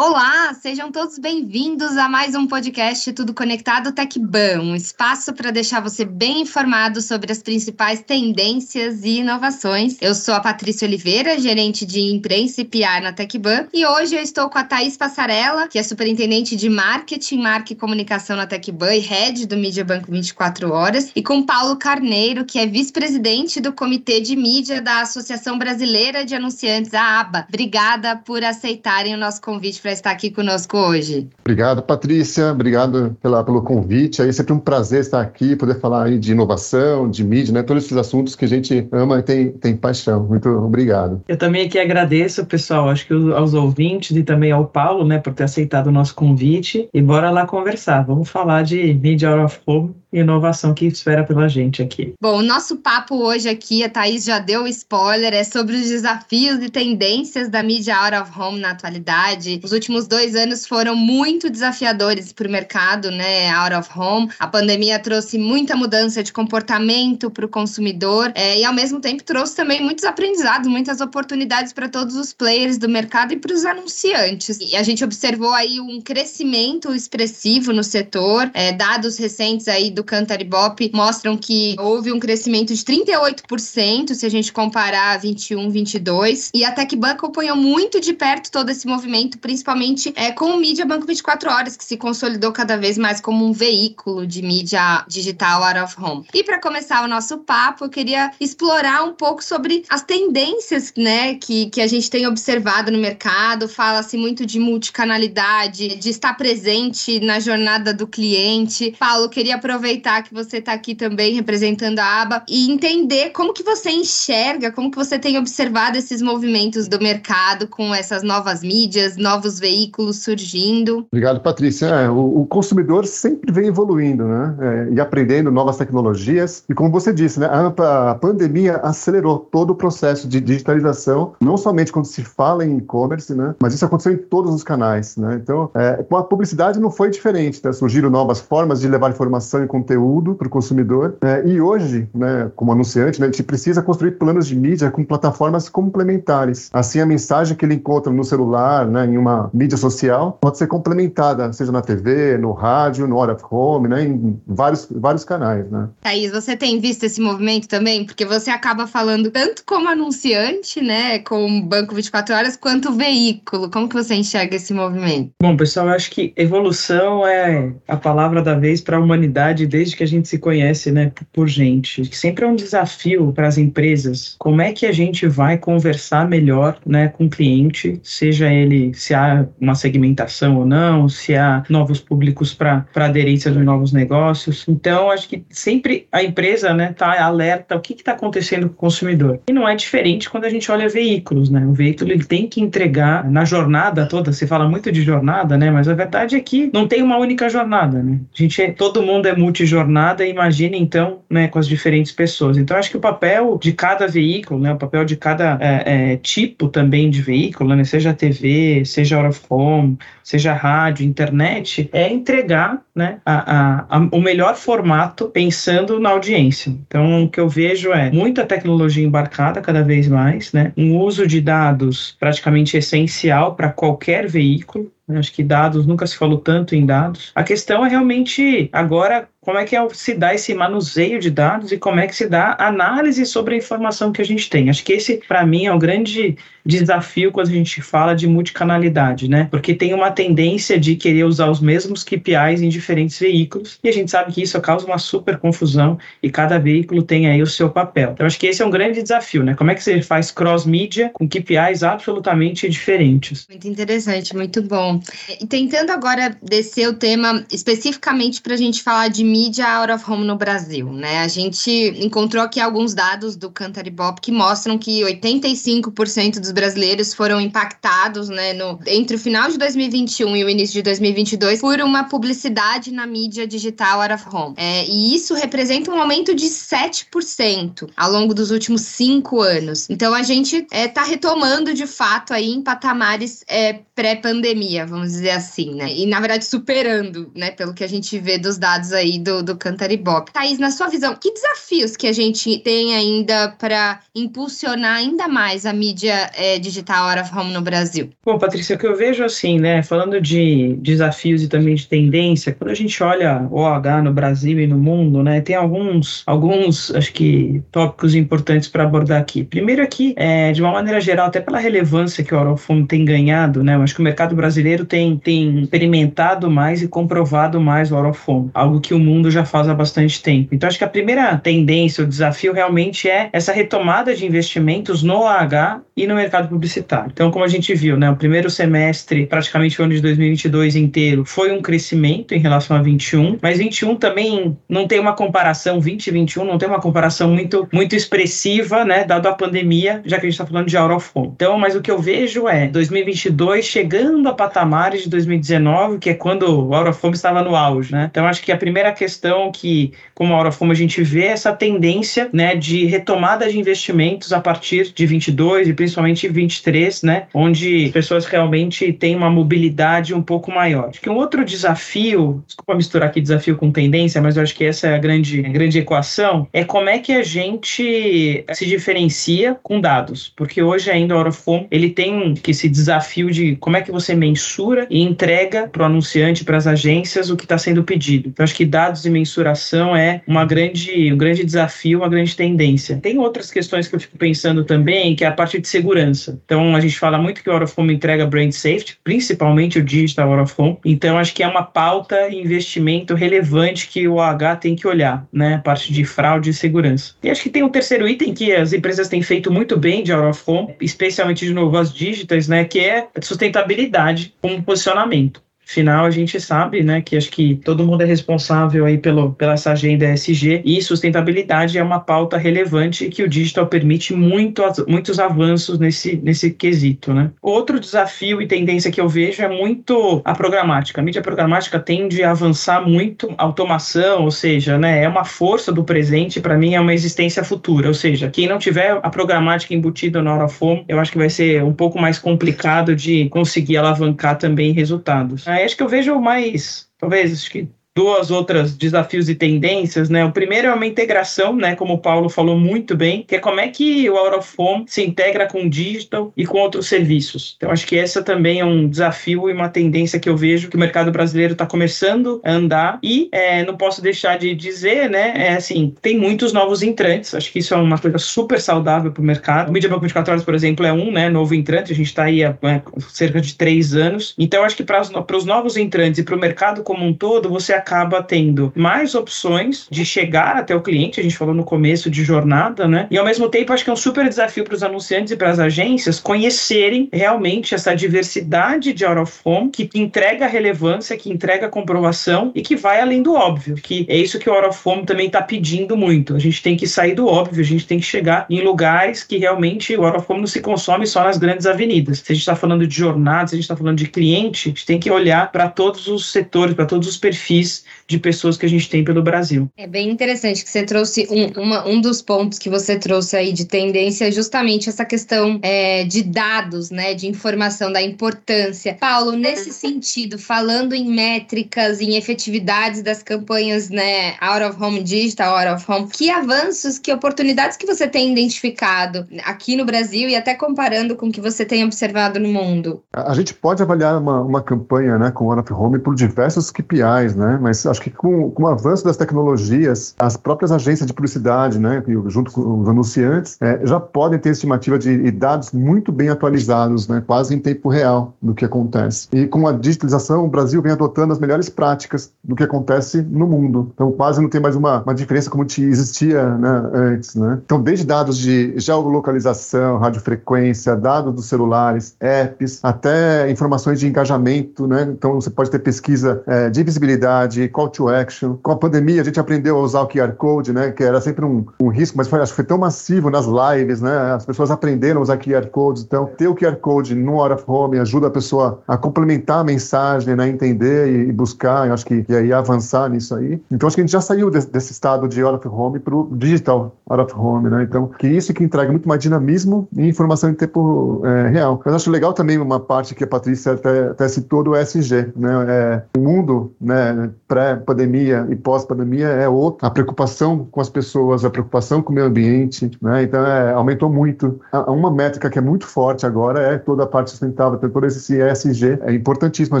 Olá, sejam todos bem-vindos a mais um podcast Tudo Conectado TecBan, um espaço para deixar você bem informado sobre as principais tendências e inovações. Eu sou a Patrícia Oliveira, gerente de imprensa e PR na TecBan, e hoje eu estou com a Thaís Passarella, que é superintendente de marketing, marca e comunicação na TecBan e head do Mídia Banco 24 Horas, e com Paulo Carneiro, que é vice-presidente do Comitê de Mídia da Associação Brasileira de Anunciantes, a ABA. Obrigada por aceitarem o nosso convite para estar aqui conosco hoje. Obrigado, Patrícia. Obrigado pela, pelo convite. É sempre um prazer estar aqui, poder falar aí de inovação, de mídia, né? Todos esses assuntos que a gente ama e tem, tem paixão. Muito obrigado. Eu também aqui agradeço, pessoal, acho que aos ouvintes e também ao Paulo, né, por ter aceitado o nosso convite. E bora lá conversar. Vamos falar de Media Out of Home inovação que espera pela gente aqui. Bom, o nosso papo hoje aqui, a Thaís já deu spoiler, é sobre os desafios e tendências da mídia out of home na atualidade. Os últimos dois anos foram muito desafiadores para o mercado, né, out of home. A pandemia trouxe muita mudança de comportamento para o consumidor é, e, ao mesmo tempo, trouxe também muitos aprendizados, muitas oportunidades para todos os players do mercado e para os anunciantes. E a gente observou aí um crescimento expressivo no setor, é, dados recentes aí do Cantar Bop mostram que houve um crescimento de 38% se a gente comparar 21, 22. E a TecBank acompanhou muito de perto todo esse movimento, principalmente é, com o Mídia Banco 24 Horas, que se consolidou cada vez mais como um veículo de mídia digital out of home. E para começar o nosso papo, eu queria explorar um pouco sobre as tendências né, que, que a gente tem observado no mercado. Fala-se muito de multicanalidade, de estar presente na jornada do cliente. Paulo, queria aproveitar aproveitar que você está aqui também representando a aba e entender como que você enxerga, como que você tem observado esses movimentos do mercado com essas novas mídias, novos veículos surgindo. Obrigado, Patrícia. É, o, o, consumidor sempre vem evoluindo, né? É, e aprendendo novas tecnologias. E como você disse, né? A, a pandemia acelerou todo o processo de digitalização, não somente quando se fala em e-commerce, né? Mas isso aconteceu em todos os canais, né? Então, é, com a publicidade não foi diferente, né? Surgiram novas formas de levar informação e conteúdo para o consumidor. Né? E hoje, né, como anunciante, né, a gente precisa construir planos de mídia com plataformas complementares. Assim, a mensagem que ele encontra no celular, né, em uma mídia social, pode ser complementada, seja na TV, no rádio, no out of home, né, em vários, vários canais. Né? Thaís, você tem visto esse movimento também? Porque você acaba falando tanto como anunciante, né, com o Banco 24 Horas, quanto veículo. Como que você enxerga esse movimento? Bom, pessoal, eu acho que evolução é a palavra da vez para a humanidade desde que a gente se conhece, né, por gente. Sempre é um desafio para as empresas. Como é que a gente vai conversar melhor, né, com o cliente, seja ele se há uma segmentação ou não, se há novos públicos para aderência de novos negócios. Então, acho que sempre a empresa, né, tá alerta o que está acontecendo com o consumidor. E não é diferente quando a gente olha veículos, né? O veículo ele tem que entregar na jornada toda. Se fala muito de jornada, né? Mas a verdade é que não tem uma única jornada, né? A gente é, todo mundo é multi multijornada, imagine então né, com as diferentes pessoas. Então, acho que o papel de cada veículo, né, o papel de cada é, é, tipo também de veículo, né, seja TV, seja out of home, seja rádio, internet, é entregar né, a, a, a, o melhor formato pensando na audiência. Então, o que eu vejo é muita tecnologia embarcada cada vez mais, né, um uso de dados praticamente essencial para qualquer veículo, Acho que dados, nunca se falou tanto em dados. A questão é realmente agora como é que é, se dá esse manuseio de dados e como é que se dá análise sobre a informação que a gente tem. Acho que esse, para mim, é o grande desafio quando a gente fala de multicanalidade, né? Porque tem uma tendência de querer usar os mesmos KPIs em diferentes veículos e a gente sabe que isso causa uma super confusão e cada veículo tem aí o seu papel. Então, acho que esse é um grande desafio, né? Como é que você faz cross-mídia com KPIs absolutamente diferentes? Muito interessante, muito bom. E tentando agora descer o tema especificamente para a gente falar de mídia out of home no Brasil, né? A gente encontrou aqui alguns dados do Cantar Bop que mostram que 85% dos brasileiros foram impactados, né, no, entre o final de 2021 e o início de 2022 por uma publicidade na mídia digital out of home. É, e isso representa um aumento de 7% ao longo dos últimos cinco anos. Então a gente está é, retomando de fato aí em patamares é, pré-pandemia, vamos dizer assim, né? E na verdade superando, né, pelo que a gente vê dos dados aí do, do Cantaribop. Thaís, na sua visão, que desafios que a gente tem ainda para impulsionar ainda mais a mídia é, é, digital out of home no Brasil? Bom, Patrícia, o que eu vejo assim, né, falando de desafios e também de tendência, quando a gente olha o OH no Brasil e no mundo, né, tem alguns, alguns, acho que, tópicos importantes para abordar aqui. Primeiro aqui, é, de uma maneira geral, até pela relevância que o out of home tem ganhado, né, eu acho que o mercado brasileiro tem, tem experimentado mais e comprovado mais o out of home, algo que o mundo já faz há bastante tempo. Então, acho que a primeira tendência, o desafio realmente é essa retomada de investimentos no OH e no mercado publicitário. Então, como a gente viu, né, o primeiro semestre, praticamente o ano de 2022 inteiro, foi um crescimento em relação a 21, mas 21 também não tem uma comparação, 2021 não tem uma comparação muito, muito expressiva, né, dado a pandemia, já que a gente está falando de out of home. Então, mas o que eu vejo é 2022 chegando a patamares de 2019, que é quando o out of home estava no auge, né? Então, acho que a primeira questão que, como out of home, a gente vê é essa tendência, né, de retomada de investimentos a partir de 22 e principalmente 23, né, onde pessoas realmente têm uma mobilidade um pouco maior. Acho que um outro desafio, desculpa misturar aqui desafio com tendência, mas eu acho que essa é a grande, a grande equação, é como é que a gente se diferencia com dados, porque hoje ainda o Orofom, ele tem esse desafio de como é que você mensura e entrega para o anunciante, para as agências, o que está sendo pedido. Então, acho que dados e mensuração é uma grande, um grande desafio, uma grande tendência. Tem outras questões que eu fico pensando também, que é a parte de segurança. Então, a gente fala muito que o Out of Home entrega brand safety, principalmente o digital Out of Home. Então, acho que é uma pauta e investimento relevante que o OH tem que olhar, né? A parte de fraude e segurança. E acho que tem um terceiro item que as empresas têm feito muito bem de Out of Home, especialmente de novo as digitais, né? Que é sustentabilidade como posicionamento final a gente sabe, né, que acho que todo mundo é responsável aí pelo, pela essa agenda ESG e sustentabilidade é uma pauta relevante que o digital permite muito, muitos avanços nesse, nesse quesito, né. Outro desafio e tendência que eu vejo é muito a programática. A mídia programática tende a avançar muito automação, ou seja, né, é uma força do presente, para mim é uma existência futura, ou seja, quem não tiver a programática embutida na hora fome, eu acho que vai ser um pouco mais complicado de conseguir alavancar também resultados. Acho que eu vejo mais, talvez, acho que duas outras desafios e tendências, né? O primeiro é uma integração, né? Como o Paulo falou muito bem, que é como é que o Out of Home se integra com o digital e com outros serviços. Então, acho que essa também é um desafio e uma tendência que eu vejo que o mercado brasileiro está começando a andar e é, não posso deixar de dizer, né? É assim, tem muitos novos entrantes. Acho que isso é uma coisa super saudável para o mercado. O Media Banco 24 Horas, por exemplo, é um, né? Novo entrante. A gente está aí há é, cerca de três anos. Então, acho que para os novos entrantes e para o mercado como um todo, você acaba tendo mais opções de chegar até o cliente, a gente falou no começo de jornada, né? E ao mesmo tempo, acho que é um super desafio para os anunciantes e para as agências conhecerem realmente essa diversidade de out of home que entrega relevância, que entrega comprovação e que vai além do óbvio, que é isso que o out of home também está pedindo muito. A gente tem que sair do óbvio, a gente tem que chegar em lugares que realmente o out of home não se consome só nas grandes avenidas. Se a gente está falando de jornadas, se a gente está falando de cliente, a gente tem que olhar para todos os setores, para todos os perfis de pessoas que a gente tem pelo Brasil. É bem interessante que você trouxe um, uma, um dos pontos que você trouxe aí de tendência, justamente essa questão é, de dados, né, de informação, da importância. Paulo, nesse sentido, falando em métricas, em efetividades das campanhas, né, out of home digital, out of home, que avanços, que oportunidades que você tem identificado aqui no Brasil e até comparando com o que você tem observado no mundo? A, a gente pode avaliar uma, uma campanha, né, com out of home por diversos KPIs, né, mas acho que com, com, o avanço das tecnologias, as próprias agências de publicidade, né, junto com os anunciantes, é, já podem ter estimativa de dados muito bem atualizados, né, quase em tempo real do que acontece. E com a digitalização, o Brasil vem adotando as melhores práticas do que acontece no mundo. Então, quase não tem mais uma, uma diferença como existia né, antes. Né? Então, desde dados de geolocalização, radiofrequência, dados dos celulares, apps, até informações de engajamento. Né? Então, você pode ter pesquisa é, de visibilidade, de call to action. Com a pandemia, a gente aprendeu a usar o QR Code, né? Que era sempre um, um risco, mas foi, acho que foi tão massivo nas lives, né? As pessoas aprenderam a usar QR Codes. Então, ter o QR Code no Hora of Home ajuda a pessoa a complementar a mensagem, né? Entender e, e buscar, eu acho que e aí avançar nisso aí. Então, acho que a gente já saiu desse, desse estado de Hora of Home para o digital Hora of Home, né? Então, que isso que entrega muito mais dinamismo e informação em tempo é, real. Mas acho legal também uma parte que a Patrícia até, até citou do ESG, né? É, o mundo, né? Pré-pandemia e pós-pandemia é outra. A preocupação com as pessoas, a preocupação com o meio ambiente, né? Então, é, aumentou muito. Uma métrica que é muito forte agora é toda a parte sustentável, todo esse ESG. É importantíssimo a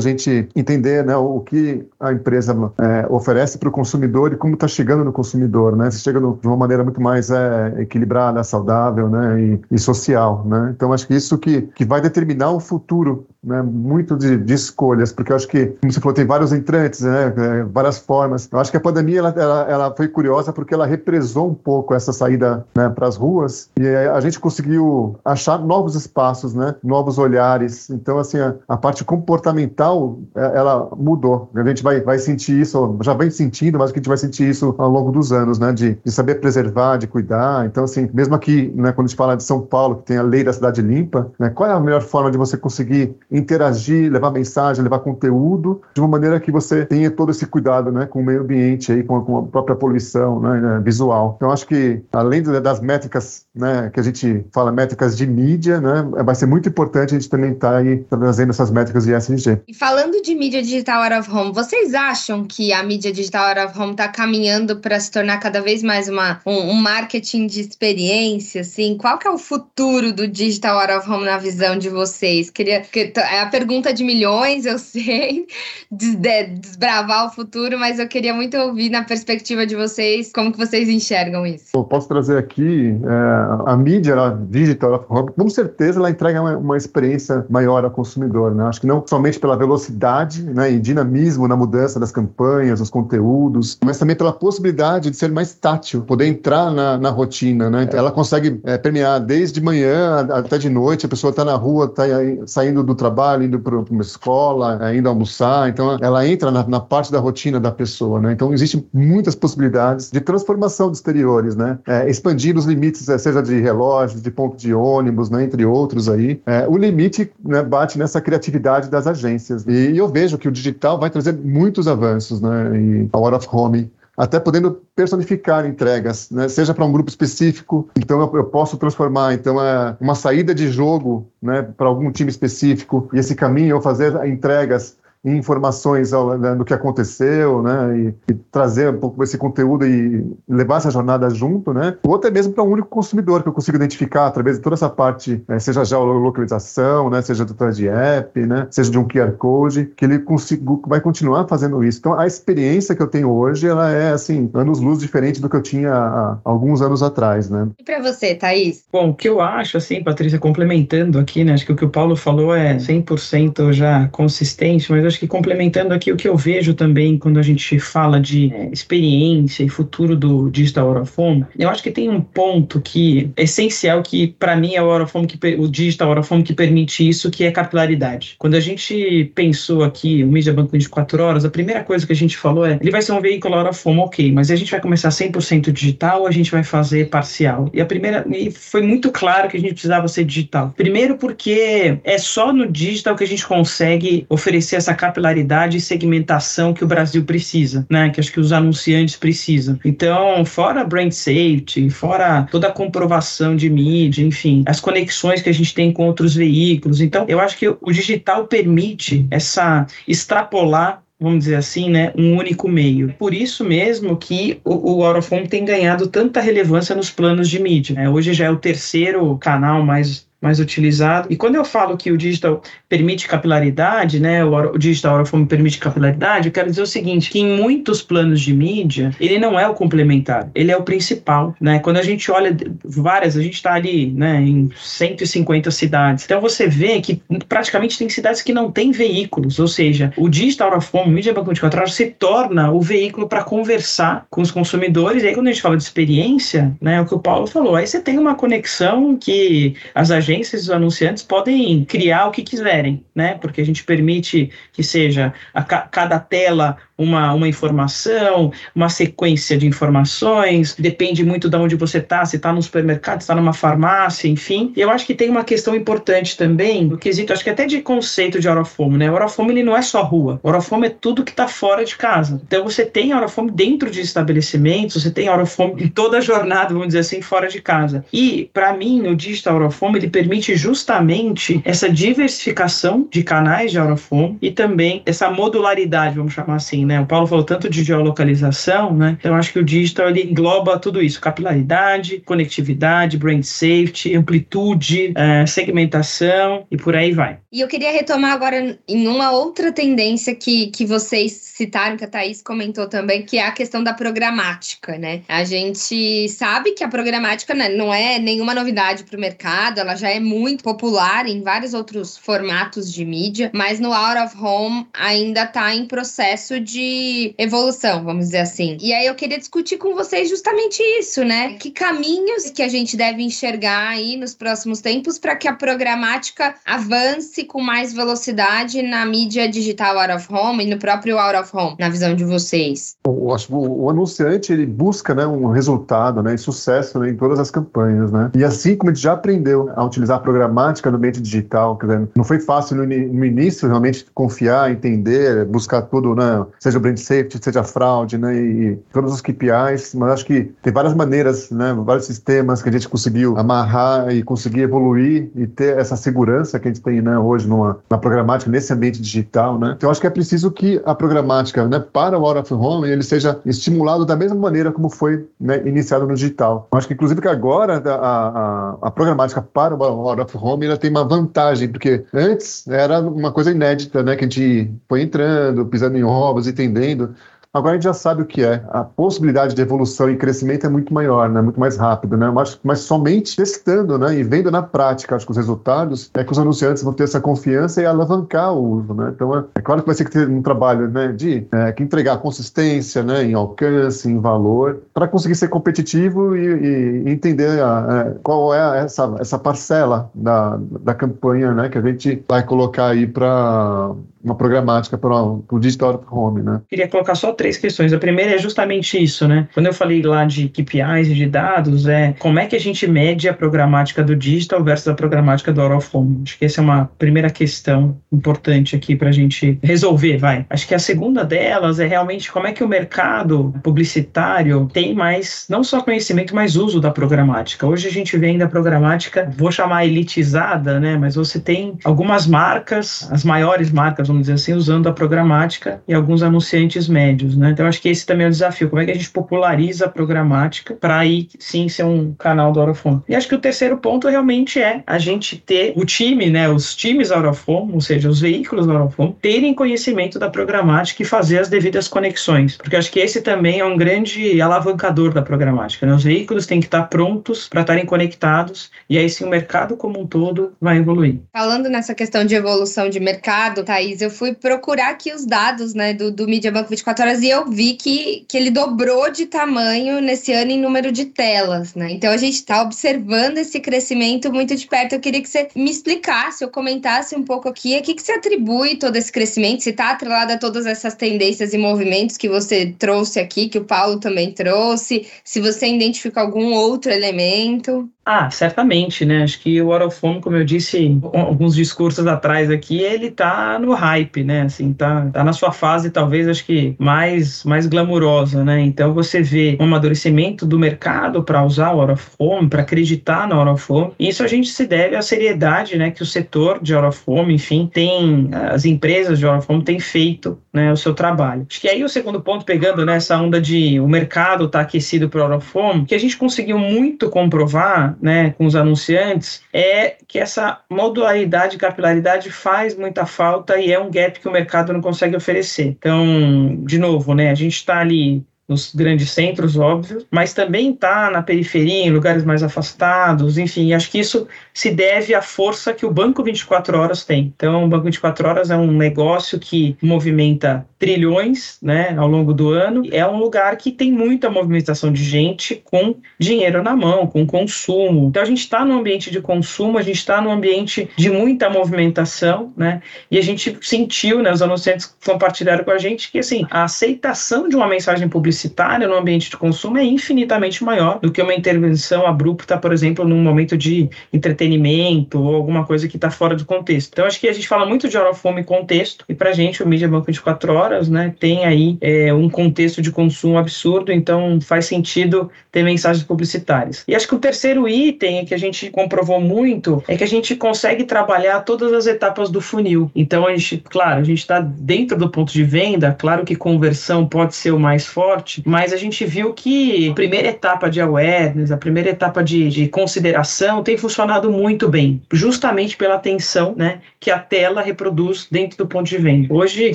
gente entender né, o que a empresa é, oferece para o consumidor e como está chegando no consumidor, né? Se chega no, de uma maneira muito mais é, equilibrada, saudável, né? E, e social, né? Então, acho que isso que, que vai determinar o futuro né, muito de, de, escolhas, porque eu acho que, como você falou, tem vários entrantes, né, é, várias formas. Eu acho que a pandemia ela, ela, ela foi curiosa porque ela represou um pouco essa saída né, para as ruas e a gente conseguiu achar novos espaços, né, novos olhares. Então, assim, a, a parte comportamental é, ela mudou. A gente vai, vai sentir isso, já vem sentindo, mas a gente vai sentir isso ao longo dos anos, né, de, de saber preservar, de cuidar. Então, assim, mesmo aqui, né, quando a gente fala de São Paulo, que tem a lei da cidade limpa, né, qual é a melhor forma de você conseguir interagir, levar mensagem, levar conteúdo, de uma maneira que você tenha todo esse cuidado né, com o meio ambiente, aí, com, com a própria poluição né, né visual. Então, acho que, além das métricas né, que a gente fala, métricas de mídia, né, vai ser muito importante a gente também estar tá trazendo essas métricas de SNG. E falando de mídia digital out of home, vocês acham que a mídia digital out of home está caminhando para se tornar cada vez mais uma, um, um marketing de experiência? Assim? Qual que é o futuro do digital out of home na visão de vocês? Queria que é a pergunta de milhões, eu sei, desbravar o futuro, mas eu queria muito ouvir na perspectiva de vocês como que vocês enxergam isso. Eu posso trazer aqui é, a mídia digital, com certeza ela entrega uma, uma, experiência maior ao consumidor, né? Acho que não somente pela velocidade né, e dinamismo na mudança das campanhas, dos conteúdos, mas também pela possibilidade de ser mais tátil, poder entrar na, na rotina, né? Então, ela consegue é, permear desde manhã até de noite, a pessoa está na rua, está saindo do trabalho, indo para uma escola, é, indo almoçar. Então, ela entra na, na, parte da rotina da pessoa, né? Então, existem muitas possibilidades de transformação dos exteriores, né? É, expandir os limites, é, seja de relógios, de ponto de ônibus, né? Entre outros aí. É, o limite né, bate nessa criatividade das agências. E eu vejo que o digital vai trazer muitos avanços, né? E a Hora of Home até podendo personificar entregas, né? seja para um grupo específico, então eu, eu, posso transformar então é uma saída de jogo né, para algum time específico e esse caminho eu fazer entregas informações né, do que aconteceu, né, e, e, trazer um pouco esse conteúdo e levar essa jornada junto, né, ou até mesmo para um único consumidor que eu consigo identificar através de toda essa parte, né, seja já localização, né, seja do de app, né, seja de um QR code, que ele consigo, vai continuar fazendo isso. Então, a experiência que eu tenho hoje, ela é, assim, anos-luz diferente do que eu tinha há alguns anos atrás, né. E para você, Thaís? Bom, o que eu acho, assim, Patrícia, complementando aqui, né, acho que o que o Paulo falou é 100% já consistente, mas acho que complementando aqui o que eu vejo também quando a gente fala de é, experiência e futuro do Digital Orofone, eu acho que tem um ponto que é essencial que para mim é o Orofone que o Digital Orofone que permite isso, que é capilaridade. Quando a gente pensou aqui o Media Banco 24 horas, a primeira coisa que a gente falou é, ele vai ser um veículo Orofone, OK, mas a gente vai começar 100% digital ou a gente vai fazer parcial? E a primeira e foi muito claro que a gente precisava ser digital. Primeiro porque é só no digital que a gente consegue oferecer essa capilaridade e segmentação que o Brasil precisa, né? Que acho que os anunciantes precisam. Então, fora brand safety, fora toda a comprovação de mídia, enfim, as conexões que a gente tem com outros veículos. Então, eu acho que o digital permite essa extrapolar vamos dizer assim, né, um único meio. Por isso mesmo que o, o tem ganhado tanta relevância nos planos de mídia. Né? Hoje já é o terceiro canal mais mais utilizado. E quando eu falo que o digital permite capilaridade, né, o, o digital Aurofome permite capilaridade, eu quero dizer o seguinte, que em muitos planos de mídia, ele não é o complementar, ele é o principal, né? Quando a gente olha várias, a gente está ali, né, em 150 cidades. Então você vê que praticamente tem cidades que não têm veículos, ou seja, o digital Aurofome, mídia banco de horas, se torna o veículo para conversar com os consumidores. E aí quando a gente fala de experiência, né, é o que o Paulo falou, aí você tem uma conexão que as agências agências os anunciantes podem criar o que quiserem, né? Porque a gente permite que seja a ca cada tela uma, uma informação, uma sequência de informações, depende muito de onde você está, se está no supermercado, se está numa farmácia, enfim. E eu acho que tem uma questão importante também, no quesito, acho que até de conceito de orofome, né? O orofome ele não é só rua, o orofome é tudo que está fora de casa. Então você tem orofome dentro de estabelecimentos, você tem orofome em toda a jornada, vamos dizer assim, fora de casa. E, para mim, o digital orofome, ele permite justamente essa diversificação de canais de orofome e também essa modularidade, vamos chamar assim, né? O Paulo falou tanto de geolocalização, né? Então acho que o digital ele engloba tudo isso: capilaridade, conectividade, brand safety, amplitude, é, segmentação e por aí vai. E eu queria retomar agora em uma outra tendência que, que vocês citaram, que a Thaís comentou também, que é a questão da programática, né? A gente sabe que a programática né, não é nenhuma novidade para o mercado, ela já é muito popular em vários outros formatos de mídia, mas no Out of Home ainda está em processo de evolução, vamos dizer assim. E aí eu queria discutir com vocês justamente isso, né? Que caminhos que a gente deve enxergar aí nos próximos tempos para que a programática avance com mais velocidade na mídia digital out of home e no próprio out of home, na visão de vocês? Eu acho que o, anunciante ele busca né, um resultado né, e sucesso né, em todas as campanhas. Né? E assim como a gente já aprendeu a utilizar a programática no ambiente digital, quer dizer, não foi fácil no, no início realmente confiar, entender, buscar tudo, né, seja o brand safety, seja a fraude, né, e todos os KPIs, mas acho que tem várias maneiras, né, vários sistemas que a gente conseguiu amarrar e conseguir evoluir e ter essa segurança que a gente tem né, hoje numa, na programática, nesse ambiente digital. Né? Então, acho que é preciso que a programática né, para o Out of Home ele seja estimulado da mesma maneira como foi né, iniciado no digital. Eu acho que, inclusive, que agora a, a, a programática para o Out of Home ela tem uma vantagem, porque antes era uma coisa inédita, né, que a gente foi entrando, pisando em ovos, entendendo. Agora a gente já sabe o que é. A possibilidade de evolução e crescimento é muito maior, né? muito mais rápido. Né? Mas, mas somente testando né? e vendo na prática acho que os resultados é que os anunciantes vão ter essa confiança e alavancar o uso. Né? Então é, é claro que vai ser que ter um trabalho né? de é, que entregar consistência né? em alcance, em valor, para conseguir ser competitivo e, e entender a, é, qual é essa, essa parcela da, da campanha né? que a gente vai colocar aí para uma programática para o digital home, né? Queria colocar só três questões. A primeira é justamente isso, né? Quando eu falei lá de KPIs e de dados, é como é que a gente mede a programática do digital versus a programática do out of home? Acho que essa é uma primeira questão importante aqui para a gente resolver, vai. Acho que a segunda delas é realmente como é que o mercado publicitário tem mais, não só conhecimento, mas uso da programática. Hoje a gente vê ainda a programática, vou chamar elitizada, né? Mas você tem algumas marcas, as maiores marcas, vamos dizer assim, usando a programática e alguns anunciantes médios, né? Então acho que esse também é o desafio, como é que a gente populariza a programática para aí sim ser um canal do Aurofone. E acho que o terceiro ponto realmente é a gente ter o time, né, os times Aurofone, ou seja, os veículos do Aurofone, terem conhecimento da programática e fazer as devidas conexões, porque acho que esse também é um grande alavancador da programática, né? Os veículos têm que estar prontos para estarem conectados e aí sim o mercado como um todo vai evoluir. Falando nessa questão de evolução de mercado, Thaís, eu fui procurar aqui os dados né, do, do Media Banco 24 Horas e eu vi que, que ele dobrou de tamanho nesse ano em número de telas. Né? Então a gente está observando esse crescimento muito de perto. Eu queria que você me explicasse ou comentasse um pouco aqui a que, que você atribui todo esse crescimento, se está atrelado a todas essas tendências e movimentos que você trouxe aqui, que o Paulo também trouxe, se você identifica algum outro elemento. Ah, certamente, né? Acho que o Orofome, como eu disse alguns discursos atrás aqui, ele tá no hype, né? Assim, tá, tá na sua fase, talvez, acho que mais, mais glamurosa, né? Então você vê um amadurecimento do mercado para usar o Orofome, para acreditar no Orofome. Isso a gente se deve à seriedade, né? Que o setor de Orofome, enfim, tem, as empresas de Orofome têm feito, né? O seu trabalho. Acho que aí o segundo ponto, pegando nessa onda de o mercado tá aquecido para Orofome, que a gente conseguiu muito comprovar né, com os anunciantes é que essa modularidade capilaridade faz muita falta e é um gap que o mercado não consegue oferecer. Então, de novo, né, a gente está ali nos grandes centros, óbvio, mas também está na periferia, em lugares mais afastados, enfim, acho que isso se deve à força que o Banco 24 Horas tem. Então, o Banco 24 Horas é um negócio que movimenta trilhões né, ao longo do ano, é um lugar que tem muita movimentação de gente com dinheiro na mão, com consumo. Então, a gente está no ambiente de consumo, a gente está no ambiente de muita movimentação, né, e a gente sentiu, né, os anunciantes compartilharam com a gente que, assim, a aceitação de uma mensagem publicitária publicitária no ambiente de consumo é infinitamente maior do que uma intervenção abrupta, por exemplo, num momento de entretenimento ou alguma coisa que está fora do contexto. Então, acho que a gente fala muito de hora fome contexto, e para a gente, o Mídia Banco 24 Horas, né, tem aí é, um contexto de consumo absurdo, então faz sentido ter mensagens publicitárias. E acho que o terceiro item que a gente comprovou muito é que a gente consegue trabalhar todas as etapas do funil. Então, a gente, claro, a gente está dentro do ponto de venda, claro que conversão pode ser o mais forte, mas a gente viu que a primeira etapa de awareness, a primeira etapa de, de consideração tem funcionado muito bem, justamente pela atenção né, que a tela reproduz dentro do ponto de venda. Hoje,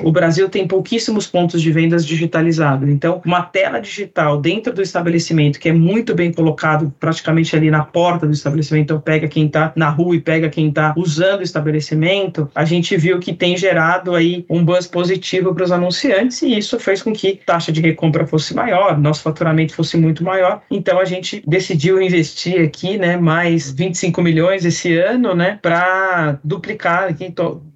o Brasil tem pouquíssimos pontos de vendas digitalizados, então, uma tela digital dentro do estabelecimento, que é muito bem colocado praticamente ali na porta do estabelecimento, então pega quem está na rua e pega quem está usando o estabelecimento, a gente viu que tem gerado aí um buzz positivo para os anunciantes e isso fez com que taxa de recompra fosse maior, nosso faturamento fosse muito maior. Então a gente decidiu investir aqui, né, mais 25 milhões esse ano, né, para duplicar aqui,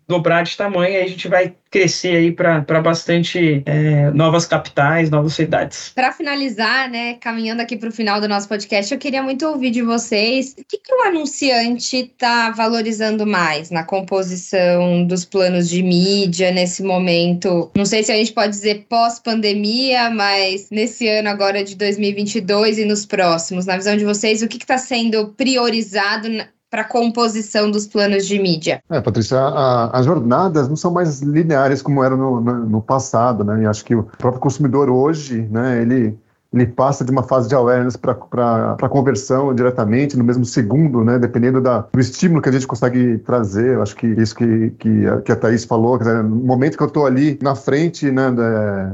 dobrar de tamanho, aí a gente vai crescer aí para bastante é, novas capitais, novas cidades. Para finalizar, né, caminhando aqui para o final do nosso podcast, eu queria muito ouvir de vocês o que, que o anunciante está valorizando mais na composição dos planos de mídia nesse momento. Não sei se a gente pode dizer pós-pandemia, mas nesse ano agora de 2022 e nos próximos, na visão de vocês, o que está sendo priorizado para a composição dos planos de mídia? É, Patrícia, a, as jornadas não são mais lineares como eram no, no, no, passado, né? E acho que o próprio consumidor hoje, né, ele, ele passa de uma fase de awareness para conversão diretamente no mesmo segundo, né? Dependendo da, do estímulo que a gente consegue trazer. Eu acho que isso que, que, que a Thaís falou, dizer, no momento que eu estou ali na frente né,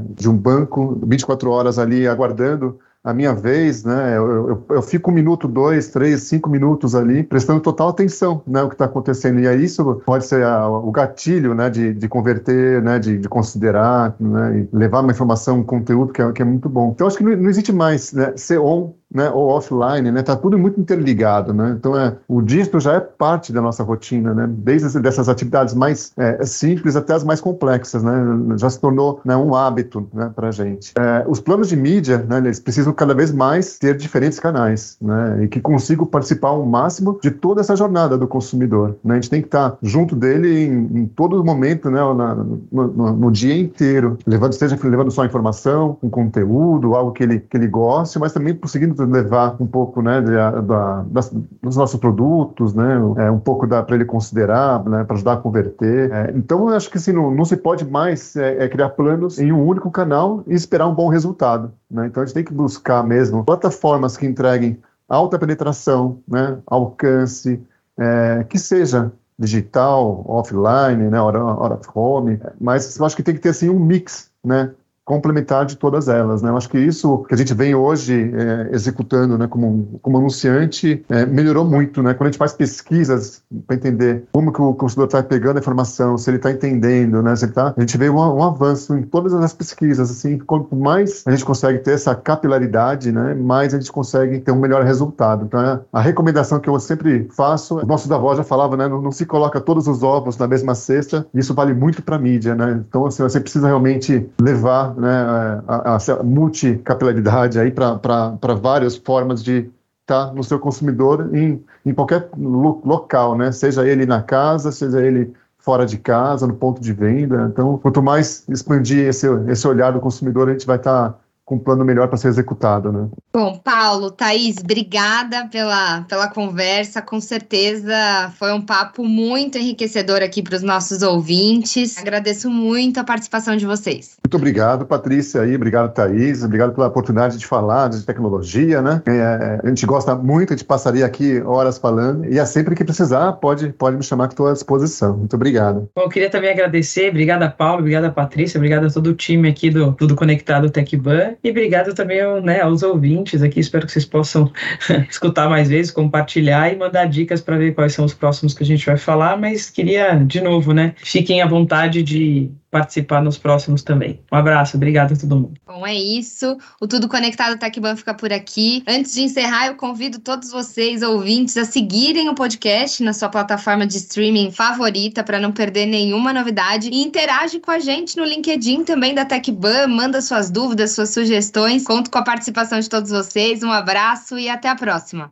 de um banco, 24 horas ali aguardando a minha vez, né? Eu, eu, eu, fico um minuto, dois, três, cinco minutos ali, prestando total atenção, né? O que está acontecendo. E aí isso pode ser a, o gatilho, né? De, de converter, né? De, de considerar, né? E levar uma informação, um conteúdo que é, que é muito bom. Então acho que não, não existe mais né? ser on né, ou offline, né, tá tudo muito interligado, né, então é, o dígito já é parte da nossa rotina, né, desde dessas atividades mais é, simples até as mais complexas, né, já se tornou né, um hábito, né, para gente. É, os planos de mídia, né, eles precisam cada vez mais ter diferentes canais, né, e que consigam participar ao máximo de toda essa jornada do consumidor, né, a gente tem que estar junto dele em, em todo momento, né, na, no, no, no, dia inteiro, levando, seja levando só informação, um conteúdo, algo que ele, que ele goste, mas também conseguindo levar um pouco né, da, da, das, dos nossos produtos, né, é, um pouco para ele considerar, né, para ajudar a converter. É, então, eu acho que assim, não, não se pode mais é, é, criar planos em um único canal e esperar um bom resultado. Né? Então, a gente tem que buscar mesmo plataformas que entreguem alta penetração, né, alcance, é, que seja digital, offline, né, hora, hora home, mas eu acho que tem que ter assim um mix, né, complementar de todas elas. Né? Eu acho que isso que a gente vem hoje é, executando né, como, como anunciante é, melhorou muito. Né? Quando a gente faz pesquisas para entender como que o consumidor está pegando a informação, se ele está entendendo, né? se ele tá, a gente vê um, um, avanço em todas as pesquisas. Assim, quanto mais a gente consegue ter essa capilaridade, né, mais a gente consegue ter um melhor resultado. Então, é a recomendação que eu sempre faço, os nossos avós já falavam, né, não, não, se coloca todos os ovos na mesma cesta, isso vale muito para a mídia. Né? Então, assim, você precisa realmente levar né, a, a multicapilaridade aí para várias formas de estar tá no seu consumidor em, em qualquer lo, local, né? Seja ele na casa, seja ele fora de casa, no ponto de venda. Então, quanto mais expandir esse, esse olhar do consumidor, a gente vai estar tá com um plano melhor para ser executado, né? Bom, Paulo, Thaís, obrigada pela, pela conversa. Com certeza foi um papo muito enriquecedor aqui para os nossos ouvintes. Agradeço muito a participação de vocês. Muito obrigado, Patrícia, aí, obrigado, Thaís, obrigado pela oportunidade de falar de tecnologia, né? É, a gente gosta muito, a gente passaria aqui horas falando, e é sempre que precisar, pode, pode me chamar que estou à disposição. Muito obrigado. Bom, eu queria também agradecer, obrigado a Paulo, obrigado a Patrícia, obrigado a todo o time aqui do Tudo Conectado TechBan, e obrigado também né, aos ouvintes aqui. Espero que vocês possam escutar mais vezes, compartilhar e mandar dicas para ver quais são os próximos que a gente vai falar. Mas queria, de novo, né? Fiquem à vontade de participar nos próximos também. Um abraço, obrigado a todo mundo. Bom, é isso. O Tudo Conectado TecBan fica por aqui. Antes de encerrar, eu convido todos vocês, ouvintes, a seguirem o podcast na sua plataforma de streaming favorita para não perder nenhuma novidade e interage com a gente no LinkedIn também da TecBan, manda suas dúvidas, suas sugestões. Conto com a participação de todos vocês. Um abraço e até a próxima.